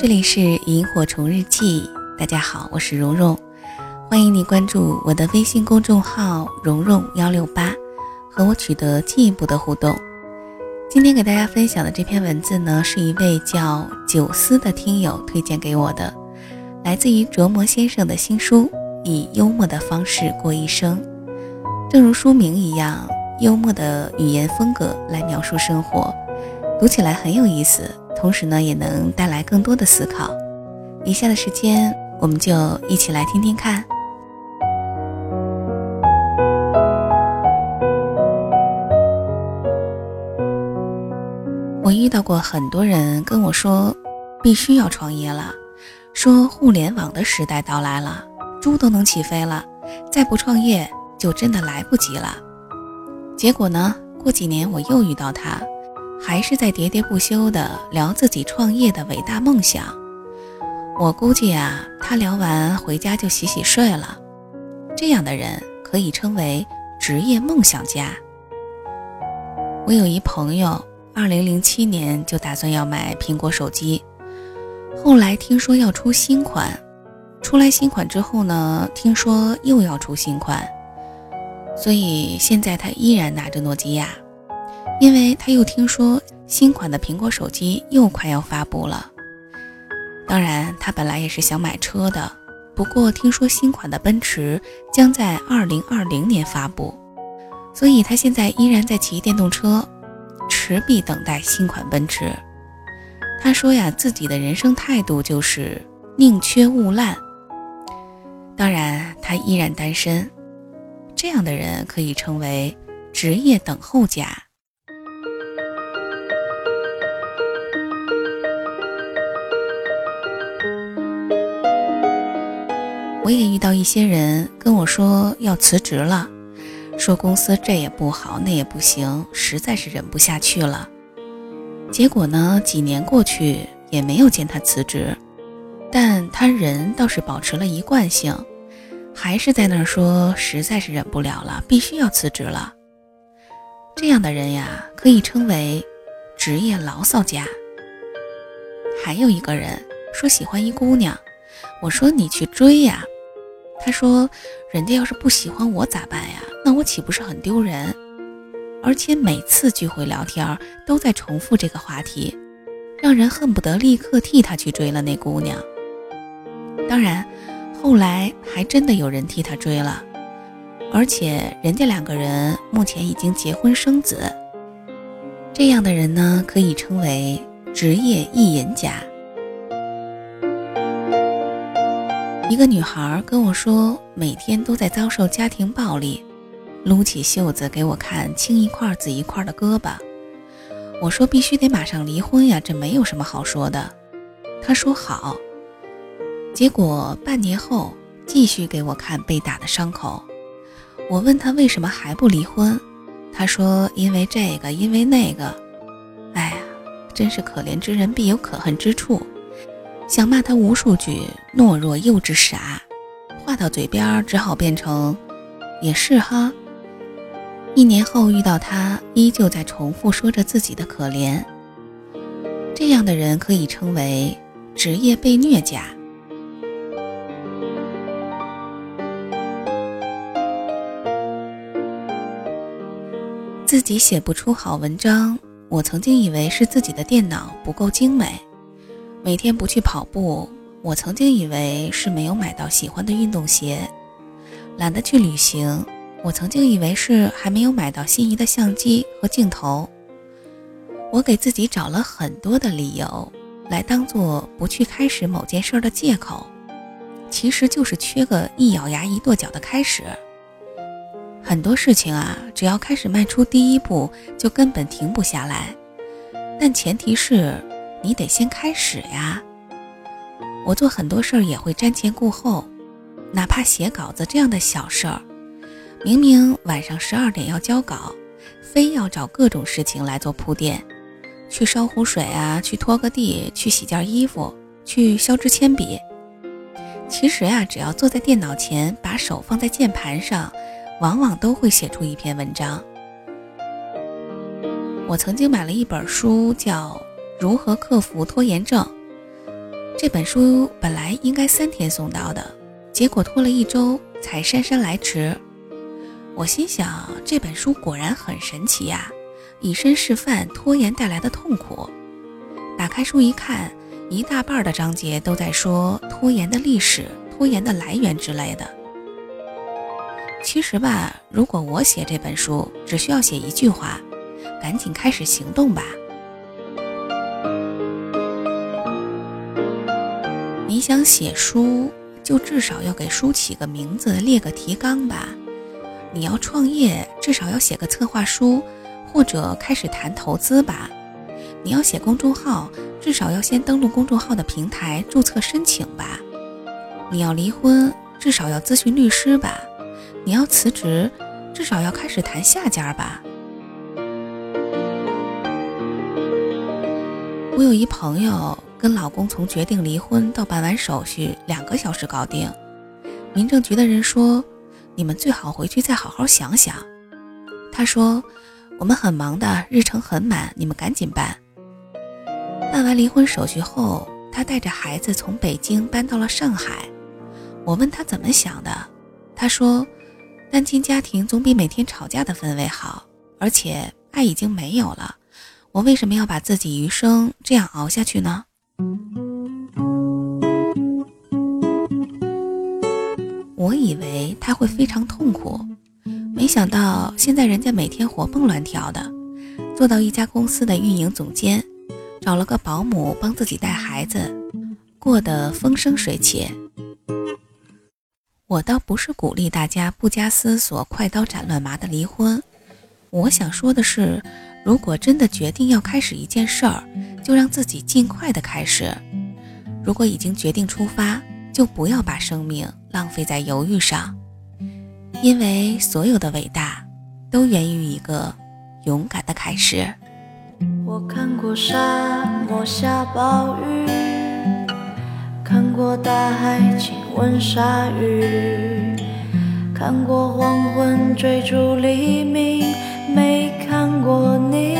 这里是萤火虫日记，大家好，我是蓉蓉，欢迎你关注我的微信公众号蓉蓉幺六八，和我取得进一步的互动。今天给大家分享的这篇文字呢，是一位叫九思的听友推荐给我的，来自于琢磨先生的新书《以幽默的方式过一生》。正如书名一样，幽默的语言风格来描述生活，读起来很有意思，同时呢，也能带来更多的思考。以下的时间，我们就一起来听听看。我遇到过很多人跟我说，必须要创业了，说互联网的时代到来了，猪都能起飞了，再不创业就真的来不及了。结果呢，过几年我又遇到他，还是在喋喋不休地聊自己创业的伟大梦想。我估计啊，他聊完回家就洗洗睡了。这样的人可以称为职业梦想家。我有一朋友。二零零七年就打算要买苹果手机，后来听说要出新款，出来新款之后呢，听说又要出新款，所以现在他依然拿着诺基亚，因为他又听说新款的苹果手机又快要发布了。当然，他本来也是想买车的，不过听说新款的奔驰将在二零二零年发布，所以他现在依然在骑电动车。持币等待新款奔驰。他说呀，自己的人生态度就是宁缺毋滥。当然，他依然单身。这样的人可以称为职业等候家。我也遇到一些人跟我说要辞职了。说公司这也不好，那也不行，实在是忍不下去了。结果呢，几年过去也没有见他辞职，但他人倒是保持了一贯性，还是在那儿说实在是忍不了了，必须要辞职了。这样的人呀，可以称为职业牢骚家。还有一个人说喜欢一姑娘，我说你去追呀。他说：“人家要是不喜欢我咋办呀？那我岂不是很丢人？而且每次聚会聊天都在重复这个话题，让人恨不得立刻替他去追了那姑娘。当然，后来还真的有人替他追了，而且人家两个人目前已经结婚生子。这样的人呢，可以称为职业意淫家。”一个女孩跟我说，每天都在遭受家庭暴力，撸起袖子给我看青一块紫一块的胳膊。我说必须得马上离婚呀，这没有什么好说的。她说好。结果半年后继续给我看被打的伤口。我问她为什么还不离婚，她说因为这个，因为那个。哎呀，真是可怜之人必有可恨之处。想骂他无数句懦弱、幼稚、傻，话到嘴边只好变成“也是哈”。一年后遇到他，依旧在重复说着自己的可怜。这样的人可以称为职业被虐家。自己写不出好文章，我曾经以为是自己的电脑不够精美。每天不去跑步，我曾经以为是没有买到喜欢的运动鞋；懒得去旅行，我曾经以为是还没有买到心仪的相机和镜头。我给自己找了很多的理由，来当做不去开始某件事的借口，其实就是缺个一咬牙一跺脚的开始。很多事情啊，只要开始迈出第一步，就根本停不下来，但前提是。你得先开始呀。我做很多事儿也会瞻前顾后，哪怕写稿子这样的小事儿，明明晚上十二点要交稿，非要找各种事情来做铺垫，去烧壶水啊，去拖个地，去洗件衣服，去削支铅笔。其实呀，只要坐在电脑前，把手放在键盘上，往往都会写出一篇文章。我曾经买了一本书，叫。如何克服拖延症？这本书本来应该三天送到的，结果拖了一周才姗姗来迟。我心想，这本书果然很神奇呀，以身示范拖延带来的痛苦。打开书一看，一大半的章节都在说拖延的历史、拖延的来源之类的。其实吧，如果我写这本书，只需要写一句话：赶紧开始行动吧。你想写书，就至少要给书起个名字，列个提纲吧。你要创业，至少要写个策划书，或者开始谈投资吧。你要写公众号，至少要先登录公众号的平台注册申请吧。你要离婚，至少要咨询律师吧。你要辞职，至少要开始谈下家吧。我有一朋友。跟老公从决定离婚到办完手续两个小时搞定，民政局的人说：“你们最好回去再好好想想。”他说：“我们很忙的，日程很满，你们赶紧办。”办完离婚手续后，他带着孩子从北京搬到了上海。我问他怎么想的，他说：“单亲家庭总比每天吵架的氛围好，而且爱已经没有了，我为什么要把自己余生这样熬下去呢？”我以为他会非常痛苦，没想到现在人家每天活蹦乱跳的，做到一家公司的运营总监，找了个保姆帮自己带孩子，过得风生水起。我倒不是鼓励大家不加思索、快刀斩乱麻的离婚，我想说的是，如果真的决定要开始一件事儿，就让自己尽快的开始。如果已经决定出发，就不要把生命浪费在犹豫上，因为所有的伟大都源于一个勇敢的开始。我看过沙漠下暴雨，看过大海亲吻鲨鱼，看过黄昏追逐黎明，没看过你。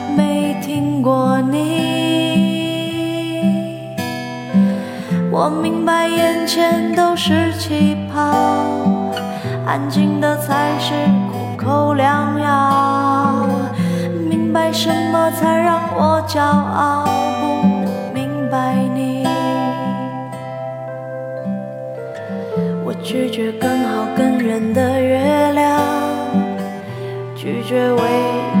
没听过你，我明白眼前都是气泡，安静的才是苦口良药。明白什么才让我骄傲，不明白你。我拒绝更好更圆的月亮，拒绝未。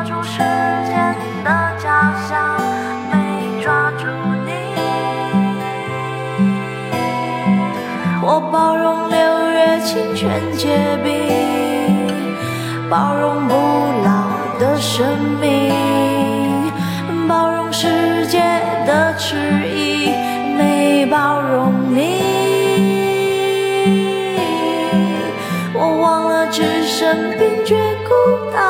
抓住时间的假象，没抓住你。我包容六月清泉结冰，包容不老的生命，包容世界的迟疑，没包容你。我忘了置身冰绝孤岛。